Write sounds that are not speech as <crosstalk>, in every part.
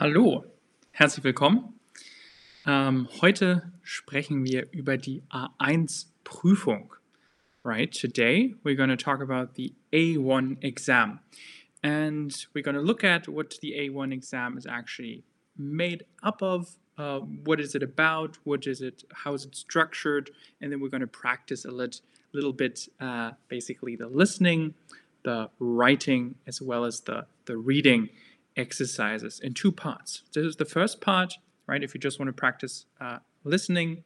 Hallo, herzlich willkommen. Ähm, heute sprechen wir über die A1-Prüfung. Right, today we're going to talk about the A1 exam. And we're going to look at what the A1 exam is actually made up of, uh, what is it about, what is it, how is it structured, and then we're going to practice a lit, little bit, uh, basically the listening, the writing, as well as the, the reading exercises in two parts. This is the first part, right? If you just want to practice uh, listening,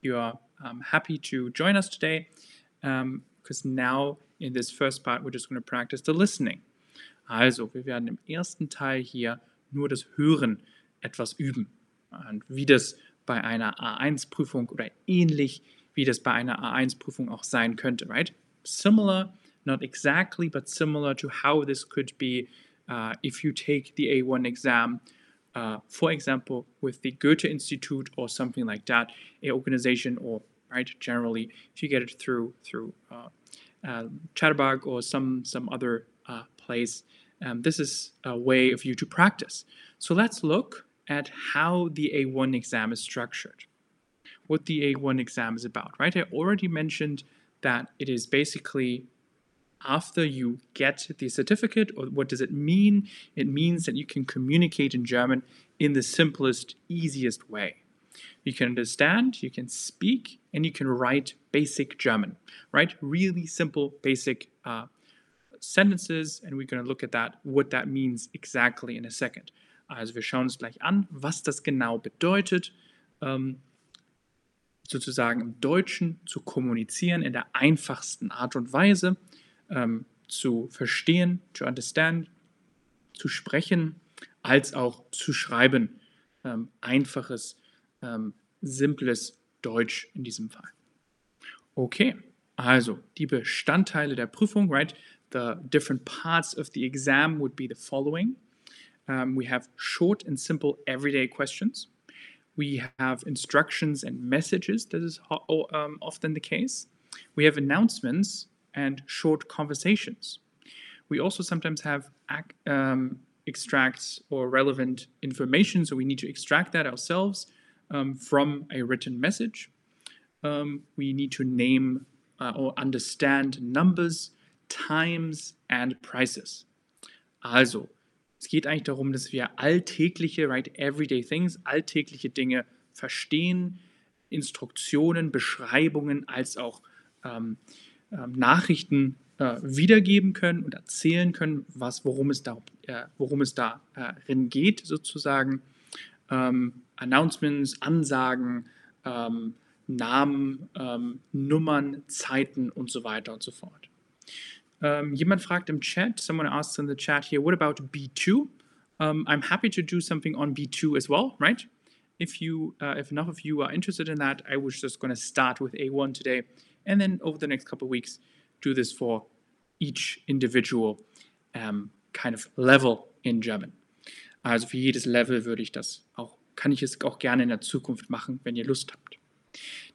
you are um, happy to join us today because um, now in this first part we're just going to practice the listening. Also, wir werden im ersten Teil hier nur das Hören etwas üben. Und wie das bei einer A1-Prüfung oder ähnlich wie das bei einer A1-Prüfung auch sein könnte, right? Similar, not exactly, but similar to how this could be uh, if you take the A1 exam, uh, for example, with the Goethe Institute or something like that, a organization or right generally, if you get it through through uh, uh Chatterbug or some some other uh, place, um, this is a way of you to practice. So let's look at how the A1 exam is structured. What the A1 exam is about, right? I already mentioned that it is basically after you get the certificate, or what does it mean? It means that you can communicate in German in the simplest, easiest way. You can understand, you can speak, and you can write basic German, right? Really simple, basic uh, sentences, and we're going to look at that, what that means exactly in a second. Also wir schauen uns gleich an, was das genau bedeutet, ähm, sozusagen im Deutschen zu kommunizieren in der einfachsten Art und Weise ähm, zu verstehen, to understand, zu sprechen, als auch zu schreiben. Ähm, einfaches, ähm, simples Deutsch in diesem Fall. Okay, also die Bestandteile der Prüfung, right? The different parts of the exam would be the following. Um, we have short and simple everyday questions. We have instructions and messages. This is um, often the case. We have announcements and short conversations. We also sometimes have um, extracts or relevant information, so we need to extract that ourselves um, from a written message. Um, we need to name uh, or understand numbers, times and prices. Also, es geht eigentlich darum, dass wir alltägliche, right, everyday things, alltägliche Dinge verstehen, Instruktionen, Beschreibungen als auch ähm, Nachrichten äh, wiedergeben können und erzählen können, was, worum es da, äh, worum es da äh, geht, sozusagen. Ähm, Announcements, Ansagen, ähm, Namen, ähm, Nummern, Zeiten und so weiter und so fort. Ähm, jemand fragt im Chat, someone asks in the chat here, what about B2? Um, I'm happy to do something on B2 as well, right? If you, uh, if enough of you are interested in that, I was just going to start with A1 today and then over the next couple of weeks, do this for each individual um, kind of level in German. Also für jedes Level würde ich das auch, kann ich es auch gerne in der Zukunft machen, wenn ihr Lust habt.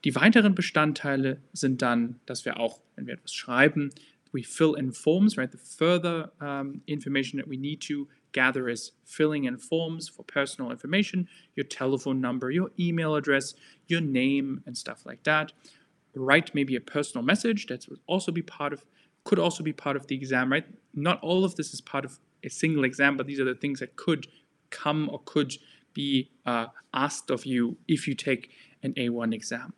Die weiteren Bestandteile sind dann, dass wir auch, wenn wir etwas schreiben, we fill in forms, right? The further um, information that we need to gather is filling in forms for personal information, your telephone number, your email address, your name, and stuff like that write maybe a personal message that would also be part of could also be part of the exam right not all of this is part of a single exam but these are the things that could come or could be uh, asked of you if you take an a1 exam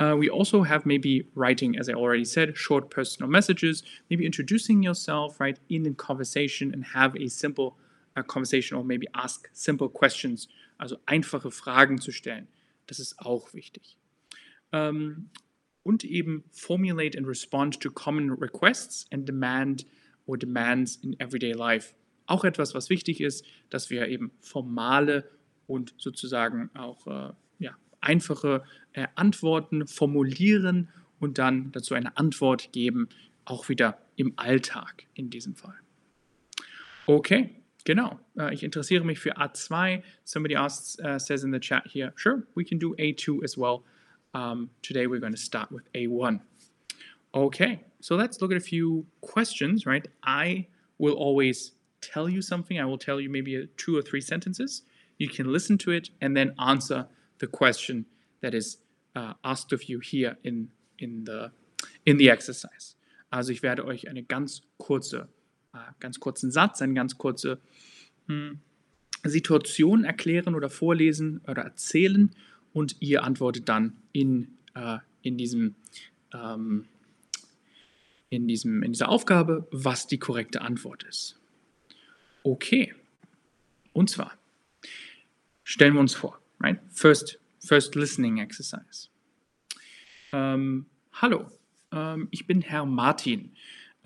uh, we also have maybe writing, as I already said, short personal messages, maybe introducing yourself, right, in a conversation and have a simple uh, conversation or maybe ask simple questions, also einfache Fragen zu stellen. Das ist auch wichtig. Um, und eben formulate and respond to common requests and demand or demands in everyday life. Auch etwas, was wichtig ist, dass wir eben formale und sozusagen auch äh, ja, einfache äh, Antworten formulieren und dann dazu eine Antwort geben, auch wieder im Alltag in diesem Fall. Okay, genau. Uh, ich interessiere mich für A2. Somebody asks, uh, says in the chat here, sure, we can do A2 as well. Um, today we're going to start with A1. Okay, so let's look at a few questions, right? I will always tell you something. I will tell you maybe a, two or three sentences. You can listen to it and then answer the question that is uh, asked of you here in, in, the, in the exercise. Also ich werde euch eine ganz kurze, äh, ganz kurzen Satz, eine ganz kurze hm, Situation erklären oder vorlesen oder erzählen und ihr antwortet dann in, äh, in, diesem, ähm, in, diesem, in dieser Aufgabe, was die korrekte Antwort ist. Okay. Und zwar stellen wir uns vor, right? First, first listening exercise. Ähm, hallo, ähm, ich bin Herr Martin.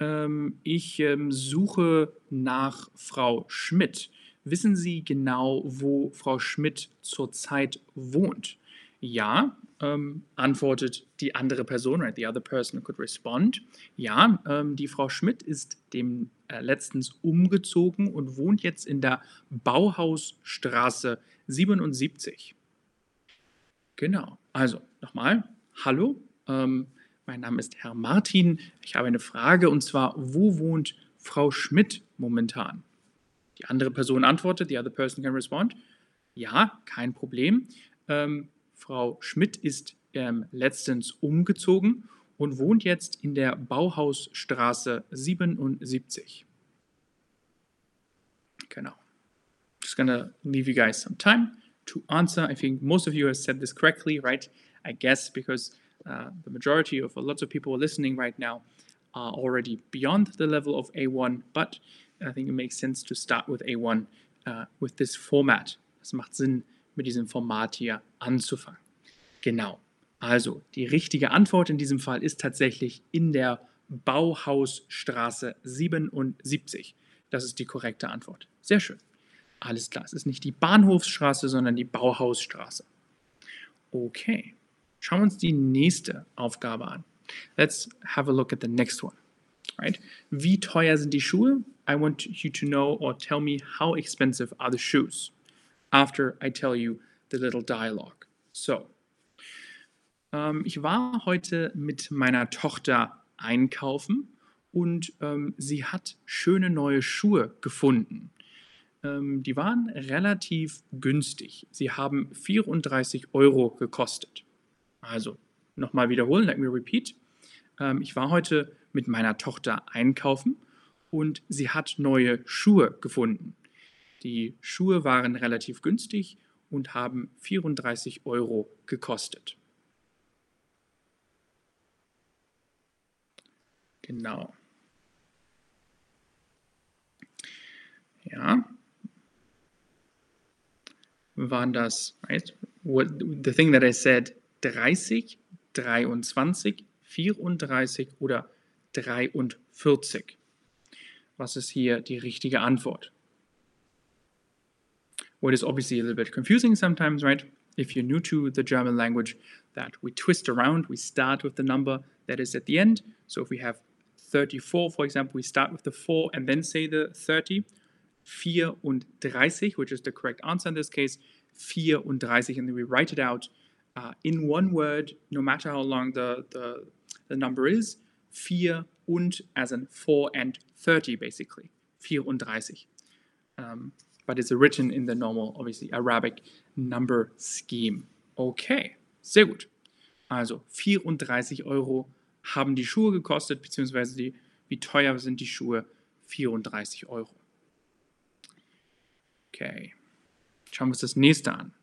Ähm, ich ähm, suche nach Frau Schmidt. Wissen Sie genau, wo Frau Schmidt zurzeit wohnt? Ja, ähm, antwortet die andere Person, right? The other person could respond. Ja, ähm, die Frau Schmidt ist dem äh, letztens umgezogen und wohnt jetzt in der Bauhausstraße 77. Genau. Also nochmal. Hallo, ähm, mein Name ist Herr Martin. Ich habe eine Frage und zwar, wo wohnt Frau Schmidt momentan? Die andere Person antwortet, the other person can respond. Ja, kein Problem. Ähm, Frau Schmidt ist ähm, letztens umgezogen und wohnt jetzt in der Bauhausstraße 77. Genau. Just gonna leave you guys some time to answer. I think most of you have said this correctly, right? I guess because uh, the majority of lots of people listening right now are already beyond the level of A1, but I think it makes sense to start with A1 uh, with this format. Es macht Sinn, mit diesem Format hier anzufangen. Genau. Also, die richtige Antwort in diesem Fall ist tatsächlich in der Bauhausstraße 77. Das ist die korrekte Antwort. Sehr schön. Alles klar. Es ist nicht die Bahnhofsstraße, sondern die Bauhausstraße. Okay. Schauen wir uns die nächste Aufgabe an. Let's have a look at the next one. Right? Wie teuer sind die Schuhe? I want you to know or tell me how expensive are the shoes after I tell you the little dialogue. So, ähm, ich war heute mit meiner Tochter einkaufen und ähm, sie hat schöne neue Schuhe gefunden. Ähm, die waren relativ günstig. Sie haben 34 Euro gekostet. Also, nochmal wiederholen, let me repeat. Ähm, ich war heute mit meiner Tochter einkaufen und sie hat neue Schuhe gefunden. Die Schuhe waren relativ günstig und haben 34 Euro gekostet. Genau. Ja. Waren das, right? What, the thing that I said, 30, 23, 34 oder 43? Was ist hier die richtige Antwort? What is obviously a little bit confusing sometimes, right? If you're new to the German language, that we twist around, we start with the number that is at the end. So if we have 34, for example, we start with the 4 and then say the 30. 34, which is the correct answer in this case, 34, and then we write it out uh, in one word, no matter how long the, the, the number is, 4 und as in 4 and 30 basically, 34. Um, but it's written in the normal, obviously, Arabic number scheme. Okay, sehr gut. Also 34 Euro haben die Schuhe gekostet, beziehungsweise die, wie teuer sind die Schuhe? 34 Euro. Okay, schauen wir uns das nächste an.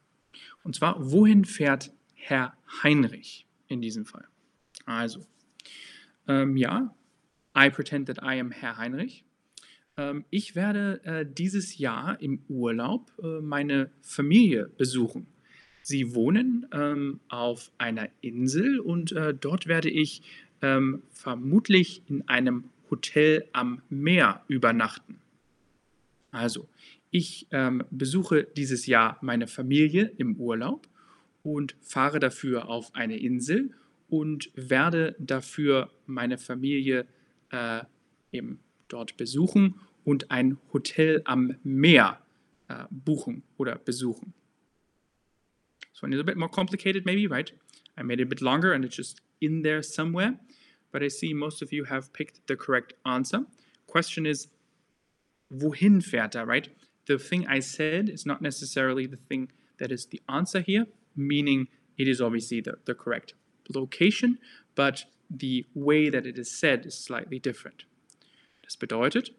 Und zwar, wohin fährt Herr Heinrich in diesem Fall? Also, ähm, ja, I pretend that I am Herr Heinrich. Ähm, ich werde äh, dieses Jahr im Urlaub äh, meine Familie besuchen. Sie wohnen ähm, auf einer Insel und äh, dort werde ich ähm, vermutlich in einem Hotel am Meer übernachten. Also, ich ähm, besuche dieses Jahr meine Familie im Urlaub und fahre dafür auf eine Insel und werde dafür meine Familie äh, eben dort besuchen und ein Hotel am Meer äh, buchen oder besuchen. So a little bit more complicated maybe, right? I made it a bit longer and it's just in there somewhere, but I see most of you have picked the correct answer. Question is, wohin fährt er, right? The thing I said is not necessarily the thing that is the answer here, meaning it is obviously the, the correct location, but the way that it is said is slightly different. Das bedeutet,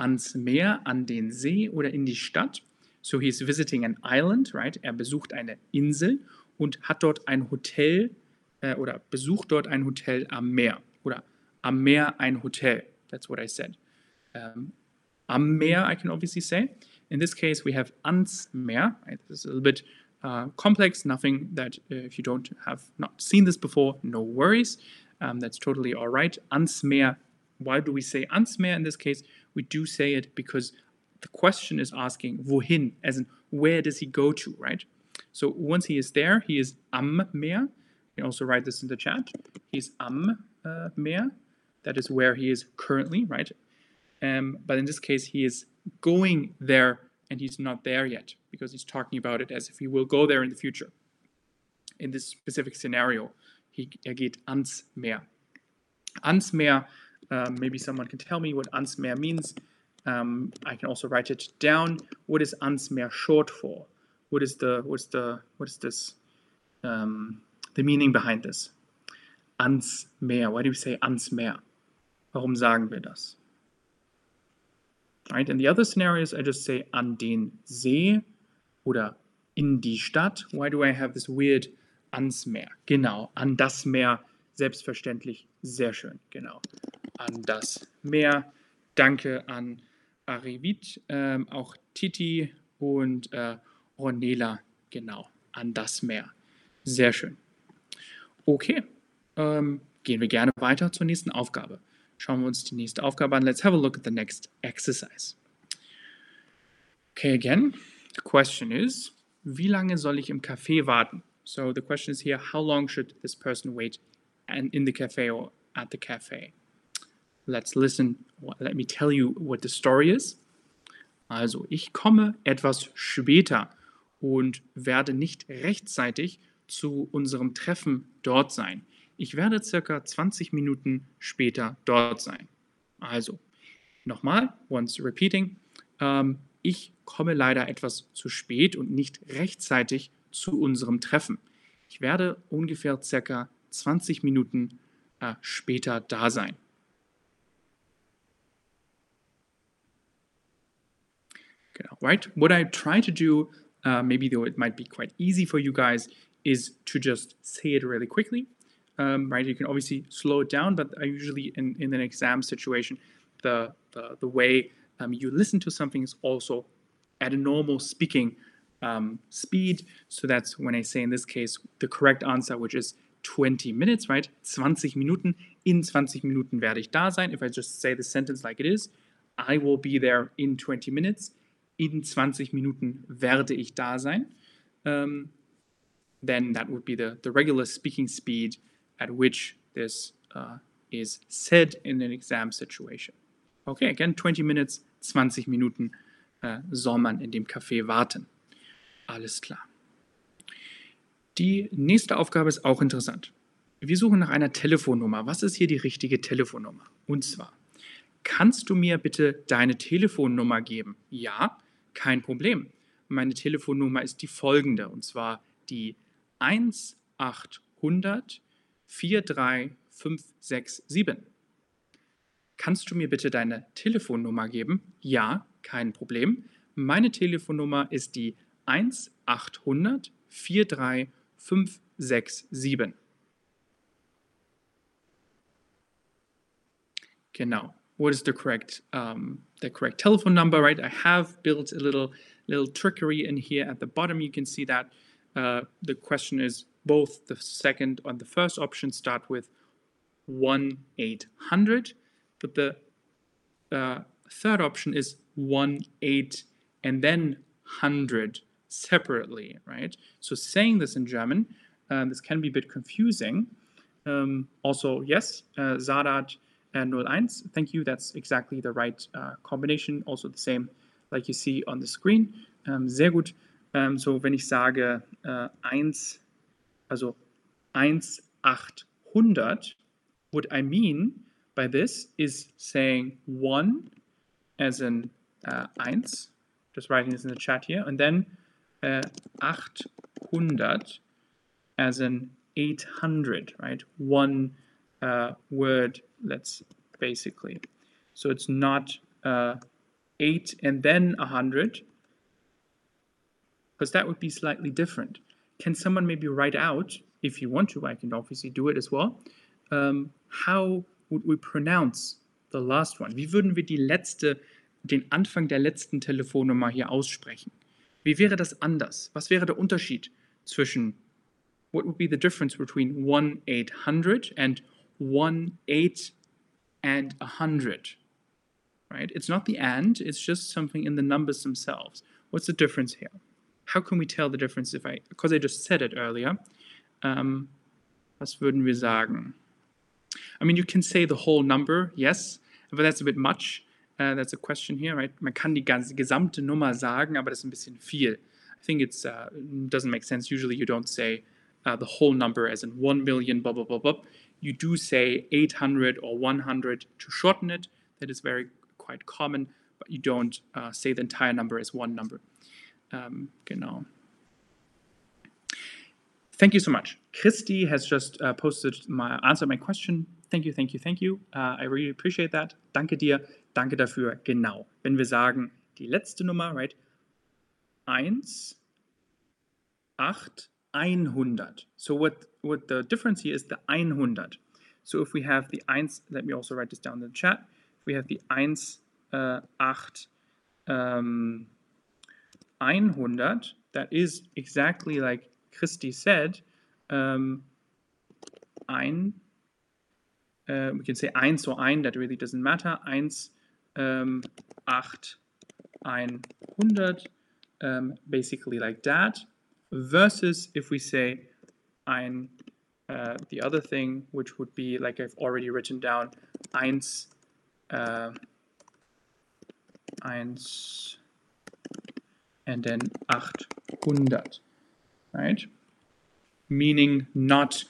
ans Meer, an den See oder in die Stadt. So he's visiting an island, right? Er besucht eine Insel und hat dort ein Hotel äh, oder besucht dort ein Hotel am Meer oder am Meer ein Hotel. That's what I said. Um, am Meer, I can obviously say. In this case, we have ans Meer. Is a little bit uh, complex, nothing that uh, if you don't have not seen this before, no worries. Um, that's totally all right. Ans Meer. Why do we say ans Meer in this case? We do say it because the question is asking wohin, as in where does he go to, right? So once he is there, he is am Meer. You can also write this in the chat. He's am uh, Meer. That is where he is currently, right? Um, but in this case, he is going there and he's not there yet because he's talking about it as if he will go there in the future. In this specific scenario, he, er geht ans Meer. Ans Meer, um, maybe someone can tell me what ans Meer means. Um, I can also write it down. What is ans Meer short for? What is the what's the what is this um, the meaning behind this? Ans Meer. Why do we say ans Meer? Warum sagen wir das? Right? In the other scenarios, I just say an den See oder in die Stadt. Why do I have this weird ans Meer? Genau, an das Meer. Selbstverständlich, sehr schön, genau. An das Meer. Danke an Arivit, ähm, auch Titi und äh, Ornela, genau, an das Meer. Sehr schön. Okay, ähm, gehen wir gerne weiter zur nächsten Aufgabe. Schauen wir uns die nächste Aufgabe an. Let's have a look at the next exercise. Okay, again, the question is, wie lange soll ich im Café warten? So the question is here, how long should this person wait in the cafe or at the cafe? Let's listen. Let me tell you what the story is. Also, ich komme etwas später und werde nicht rechtzeitig zu unserem Treffen dort sein. Ich werde circa 20 Minuten später dort sein. Also, nochmal, once repeating. Ähm, ich komme leider etwas zu spät und nicht rechtzeitig zu unserem Treffen. Ich werde ungefähr circa 20 Minuten äh, später da sein. Right? What I try to do, uh, maybe though it might be quite easy for you guys, is to just say it really quickly um, right? You can obviously slow it down, but I usually in, in an exam situation, the, the, the way um, you listen to something is also at a normal speaking um, speed. So that's when I say in this case the correct answer, which is 20 minutes, right? 20 Minuten. In 20 Minuten werde ich da sein. If I just say the sentence like it is, I will be there in 20 minutes. In 20 Minuten werde ich da sein. Um, then that would be the, the regular speaking speed at which this uh, is said in an exam situation. Okay, again, 20 minutes, 20 Minuten äh, soll man in dem Café warten. Alles klar. Die nächste Aufgabe ist auch interessant. Wir suchen nach einer Telefonnummer. Was ist hier die richtige Telefonnummer? Und zwar, kannst du mir bitte deine Telefonnummer geben? Ja, kein Problem. Meine Telefonnummer ist die folgende, und zwar die 1800 43567. Kannst du mir bitte deine Telefonnummer geben? Ja, kein Problem. Meine Telefonnummer ist die 1800 43567. Genau. What is the correct um, the correct telephone number? Right. I have built a little little trickery in here at the bottom. You can see that uh, the question is both the second and the first option start with 1 800, but the uh, third option is 1 8 and then 100 separately, right? So saying this in German, uh, this can be a bit confusing. Um, also, yes, uh, uh, 01, thank you, that's exactly the right uh, combination. Also the same like you see on the screen. Um, sehr gut. Um, so ich sage uh, 1 also 1,800, what I mean by this is saying 1 as in uh, 1, just writing this in the chat here, and then uh, 800 as in 800, right? One uh, word, let's basically. So it's not uh, 8 and then 100, because that would be slightly different. Can someone maybe write out, if you want to, I can obviously do it as well, um, how would we pronounce the last one? Wie würden wir die letzte, den Anfang der letzten Telefonnummer hier aussprechen? Wie wäre das anders? Was wäre der Unterschied zwischen, what would be the difference between 1-800 and 1-8 and 100? Right? It's not the and, it's just something in the numbers themselves. What's the difference here? How can we tell the difference if I, because I just said it earlier, um, was würden wir sagen? I mean, you can say the whole number, yes, but that's a bit much. Uh, that's a question here, right? Man kann die ganze gesamte Nummer sagen, aber das ist ein bisschen viel. I think it uh, doesn't make sense. Usually you don't say uh, the whole number as in 1 million, blah, blah, blah, blah. You do say 800 or 100 to shorten it. That is very quite common, but you don't uh, say the entire number as one number. Um, genau. Thank you so much. Christy has just uh, posted my answer my question. Thank you, thank you, thank you. Uh, I really appreciate that. Danke dir, danke dafür. Genau. Wenn wir sagen, die letzte Nummer, right? 1, 8, 100. So what, what the difference here is the 100. So if we have the 1, let me also write this down in the chat. If we have the 1, uh, 8, um, 100, that is exactly like Christy said, um, ein, uh, we can say eins or ein, that really doesn't matter, eins, um, acht, ein, hundert, um, basically like that, versus if we say ein, uh, the other thing, which would be like I've already written down, eins, uh, eins, and then 800 right? Meaning not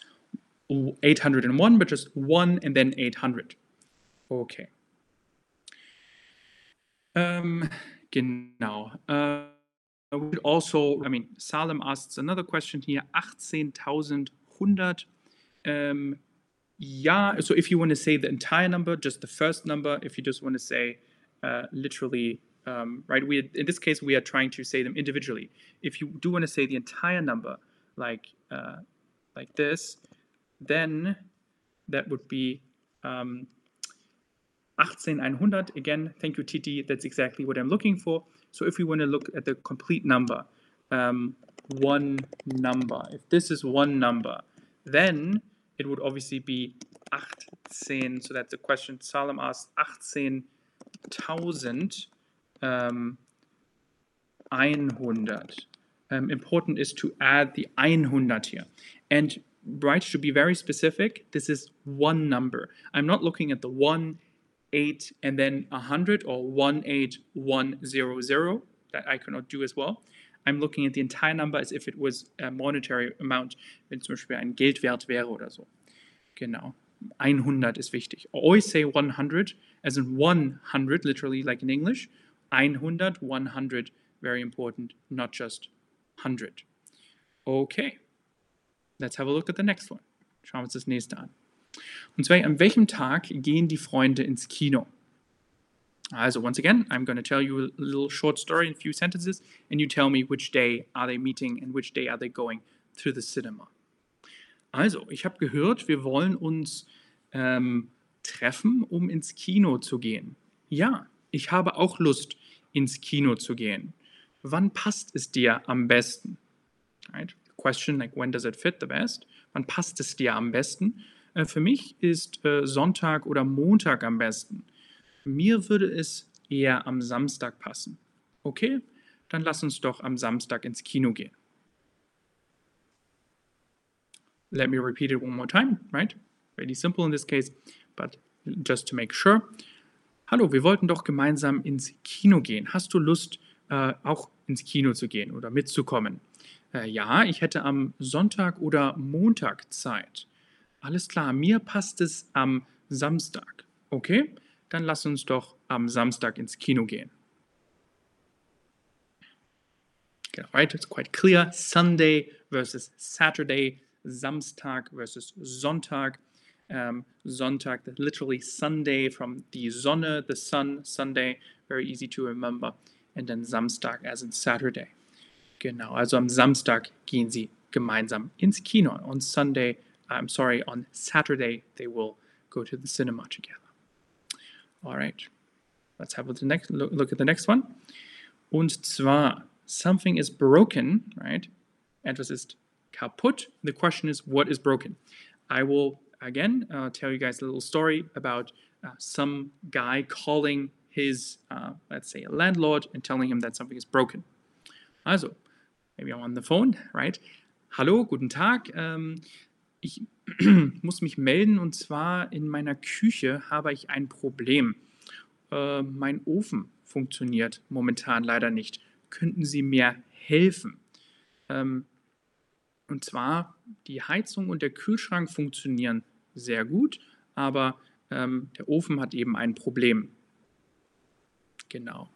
801, but just 1 and then 800. Okay. Um, genau. Uh, also, I mean, Salem asks another question here, 18.100. Um, yeah, so if you want to say the entire number, just the first number, if you just want to say uh, literally um, right? We in this case we are trying to say them individually. If you do want to say the entire number, like uh, like this, then that would be um, 18100. Again, thank you, Titi. That's exactly what I'm looking for. So if we want to look at the complete number, um, one number, if this is one number, then it would obviously be 18. So that's the question Salem asked, 18,000 um, 100. Um, important is to add the 100 here. And right, to be very specific, this is one number. I'm not looking at the 1, 8, and then 100 or 18100. That I cannot do as well. I'm looking at the entire number as if it was a monetary amount, wenn zum Beispiel ein Geldwert wäre oder so. Genau. 100 is wichtig. Always say 100 as in 100, literally like in English, 100, 100, very important, not just 100. Okay, let's have a look at the next one. Schauen wir uns das nächste an. Und zwar, an welchem Tag gehen die Freunde ins Kino? Also, once again, I'm going to tell you a little short story in a few sentences, and you tell me which day are they meeting and which day are they going to the cinema. Also, ich habe gehört, wir wollen uns ähm, treffen, um ins Kino zu gehen. Ja, ich habe auch Lust, ins Kino zu gehen. Wann passt es dir am besten? Right? Question like when does it fit the best? Wann passt es dir am besten? Äh, für mich ist äh, Sonntag oder Montag am besten. Mir würde es eher am Samstag passen. Okay, dann lass uns doch am Samstag ins Kino gehen. Let me repeat it one more time, right? Really simple in this case, but just to make sure. Hallo, wir wollten doch gemeinsam ins Kino gehen. Hast du Lust, äh, auch ins Kino zu gehen oder mitzukommen? Äh, ja, ich hätte am Sonntag oder Montag Zeit. Alles klar, mir passt es am Samstag. Okay, dann lass uns doch am Samstag ins Kino gehen. Genau, right? It's quite clear. Sunday versus Saturday, Samstag versus Sonntag. Um, Sonntag, literally Sunday from the Sonne, the sun, Sunday, very easy to remember. And then Samstag as in Saturday. Genau, also am Samstag gehen sie gemeinsam ins Kino. On Sunday, I'm sorry, on Saturday, they will go to the cinema together. All right, let's have a next, look, look at the next one. Und zwar, something is broken, right? Etwas ist kaputt. The question is, what is broken? I will again uh, tell you guys a little story about uh, some guy calling his, uh, let's say, a landlord and telling him that something is broken. Also, maybe I'm on the phone, right? Hallo, guten Tag. Ähm, ich <clears throat> muss mich melden und zwar in meiner Küche habe ich ein Problem. Äh, mein Ofen funktioniert momentan leider nicht. Könnten Sie mir helfen? Ähm, und zwar, die Heizung und der Kühlschrank funktionieren sehr gut, aber ähm, der Ofen hat eben ein Problem. Genau.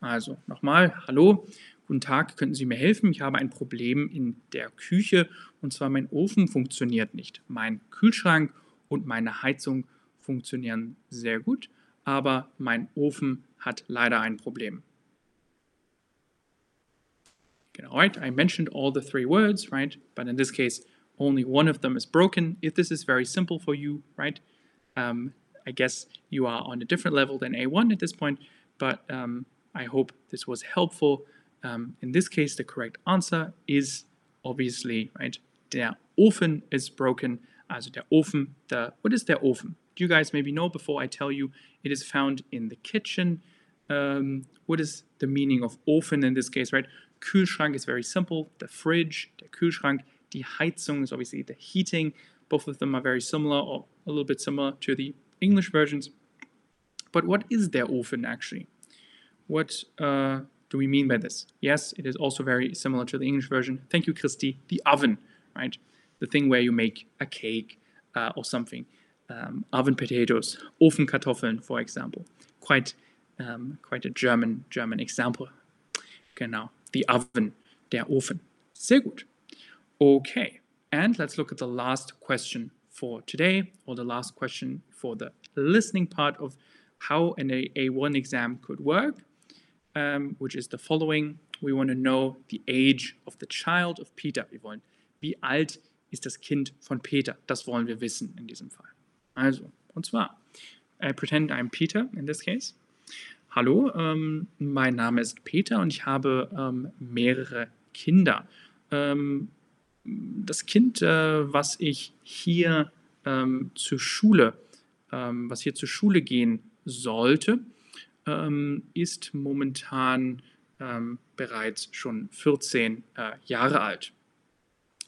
Also nochmal, hallo, guten Tag, könnten Sie mir helfen? Ich habe ein Problem in der Küche und zwar mein Ofen funktioniert nicht. Mein Kühlschrank und meine Heizung funktionieren sehr gut, aber mein Ofen hat leider ein Problem. Genau, right? I mentioned all the three words, right? But in this case, only one of them is broken. If this is very simple for you, right? Um, I guess you are on a different level than A1 at this point, but um, I hope this was helpful. Um, in this case, the correct answer is obviously, right? Der Ofen is broken. Also der Ofen, the, what is der Ofen? Do you guys maybe know before I tell you? It is found in the kitchen. Um, what is the meaning of Ofen in this case, right? Kühlschrank is very simple. The fridge, the Kühlschrank, die Heizung is obviously the heating. Both of them are very similar or a little bit similar to the English versions. But what is der Ofen actually? What uh, do we mean by this? Yes, it is also very similar to the English version. Thank you, Christy. The oven, right? The thing where you make a cake uh, or something. Um, oven potatoes, Ofenkartoffeln, for example. Quite, um, quite a German, German example. Genau, the oven, der Ofen. Sehr gut. Okay, and let's look at the last question for today, or the last question for the listening part of how an A1 exam could work, um, which is the following. We want to know the age of the child of Peter. Wir wollen, wie alt ist das Kind von Peter? Das wollen wir wissen in diesem Fall. Also, und zwar, I pretend I'm Peter in this case. Hallo, ähm, mein Name ist Peter und ich habe ähm, mehrere Kinder. Ähm, das Kind, äh, was ich hier zur Schule, was hier zur Schule gehen sollte, ähm, ist momentan ähm, bereits schon 14 äh, Jahre alt.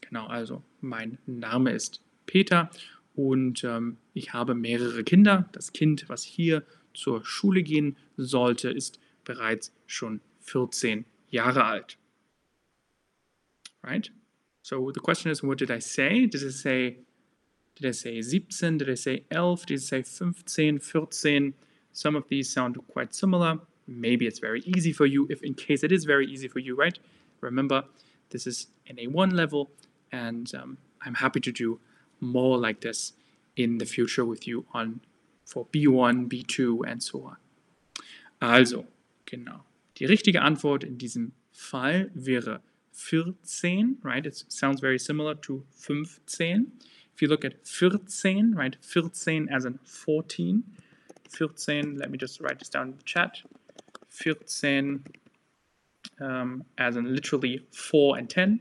Genau, also mein Name ist Peter und ähm, ich habe mehrere Kinder. Das Kind, was hier zur Schule gehen sollte, ist bereits schon 14 Jahre alt. Right? So the question is, what did I say? Did I say, did I say 17? Did I say 11? Did I say 15, 14? Some of these sound quite similar. Maybe it's very easy for you, if in case it is very easy for you, right? Remember, this is an A1 level, and um, I'm happy to do more like this in the future with you on for B1, B2 and so on. Also, genau. Die richtige Antwort in diesem Fall wäre 14, right? It sounds very similar to 15. If you look at 14, right? 14 as in 14. 14, let me just write this down in the chat. 14 um, as in literally 4 and 10,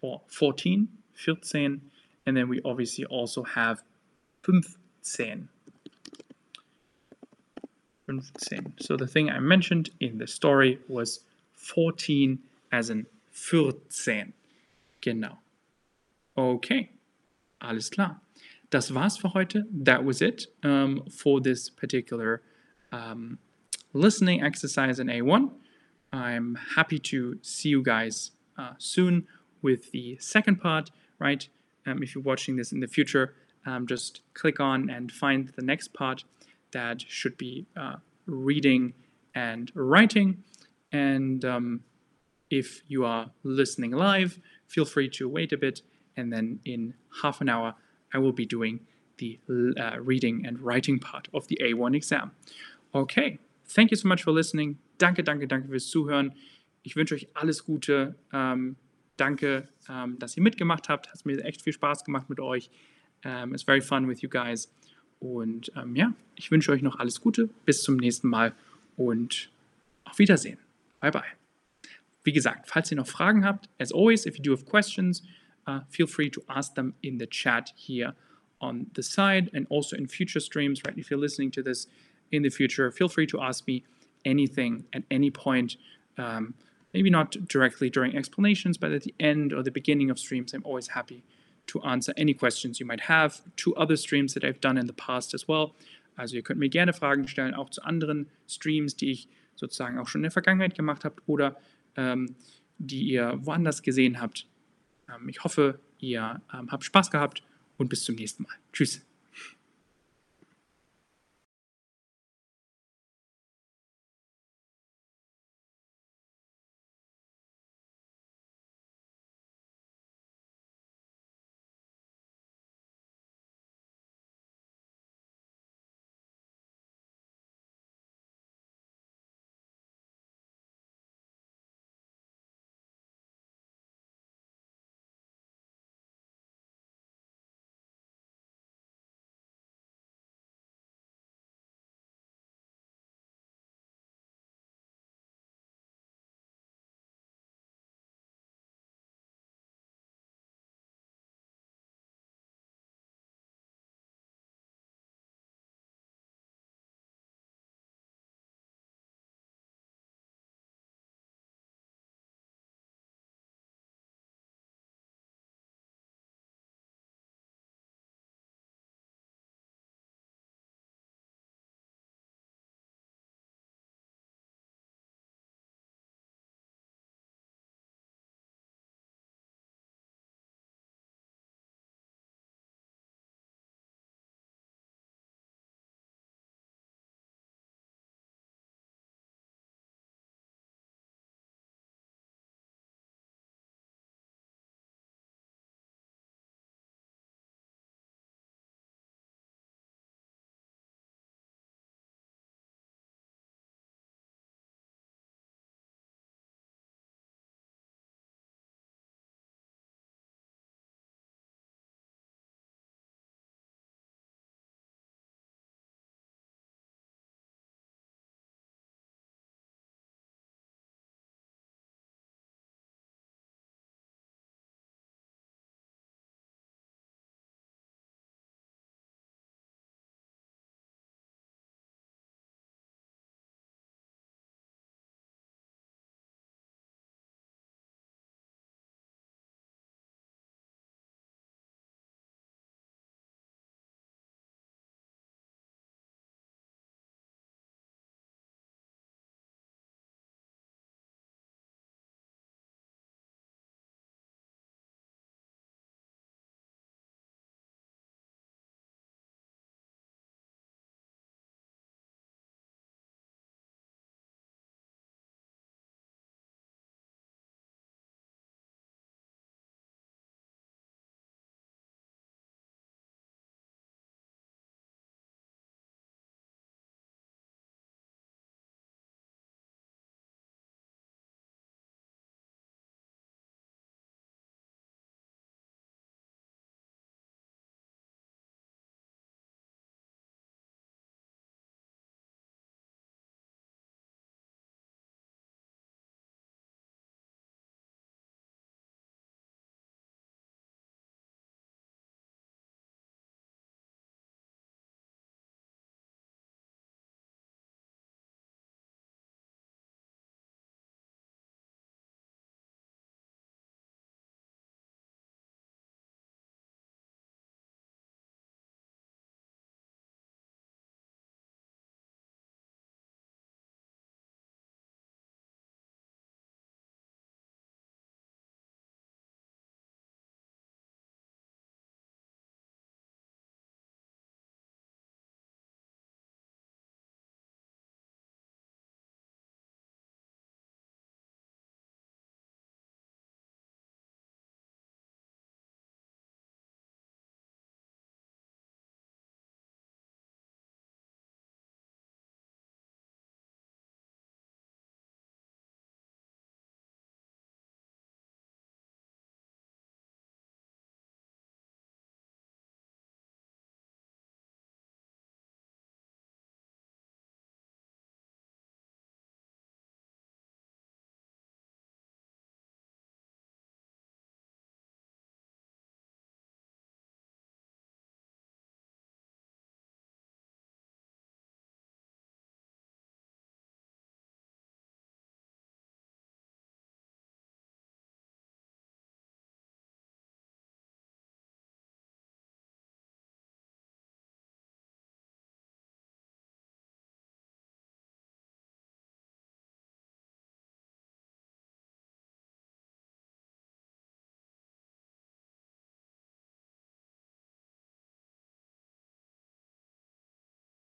or 14, 14. And then we obviously also have 15. 15. So the thing I mentioned in the story was 14 as in 14. Genau. Okay. Alles klar. Das war's für heute. That was it um, for this particular um, listening exercise in A1. I'm happy to see you guys uh, soon with the second part, right? Um, if you're watching this in the future, um, just click on and find the next part that should be uh, reading and writing. And um, if you are listening live, feel free to wait a bit, and then in half an hour, I will be doing the uh, reading and writing part of the A1 exam. Okay, thank you so much for listening. Danke, danke, danke fürs Zuhören. Ich wünsche euch alles Gute. Ähm, danke, ähm, dass ihr mitgemacht habt. Hat mir echt viel Spaß gemacht mit euch. Um, it's very fun with you guys. Und ähm, ja, ich wünsche euch noch alles Gute. Bis zum nächsten Mal und auf Wiedersehen. Bye bye. Wie gesagt, falls ihr noch Fragen habt, as always, if you do have questions, uh, feel free to ask them in the chat here on the side and also in future streams, right? If you're listening to this in the future, feel free to ask me anything at any point. Um, maybe not directly during explanations, but at the end or the beginning of streams, I'm always happy to answer any questions you might have. Two other streams that I've done in the past as well. Also ihr könnt mir gerne Fragen stellen, auch zu anderen Streams, die ich sozusagen auch schon in der Vergangenheit gemacht habe oder ähm, die ihr woanders gesehen habt. Ähm, ich hoffe, ihr ähm, habt Spaß gehabt und bis zum nächsten Mal. Tschüss.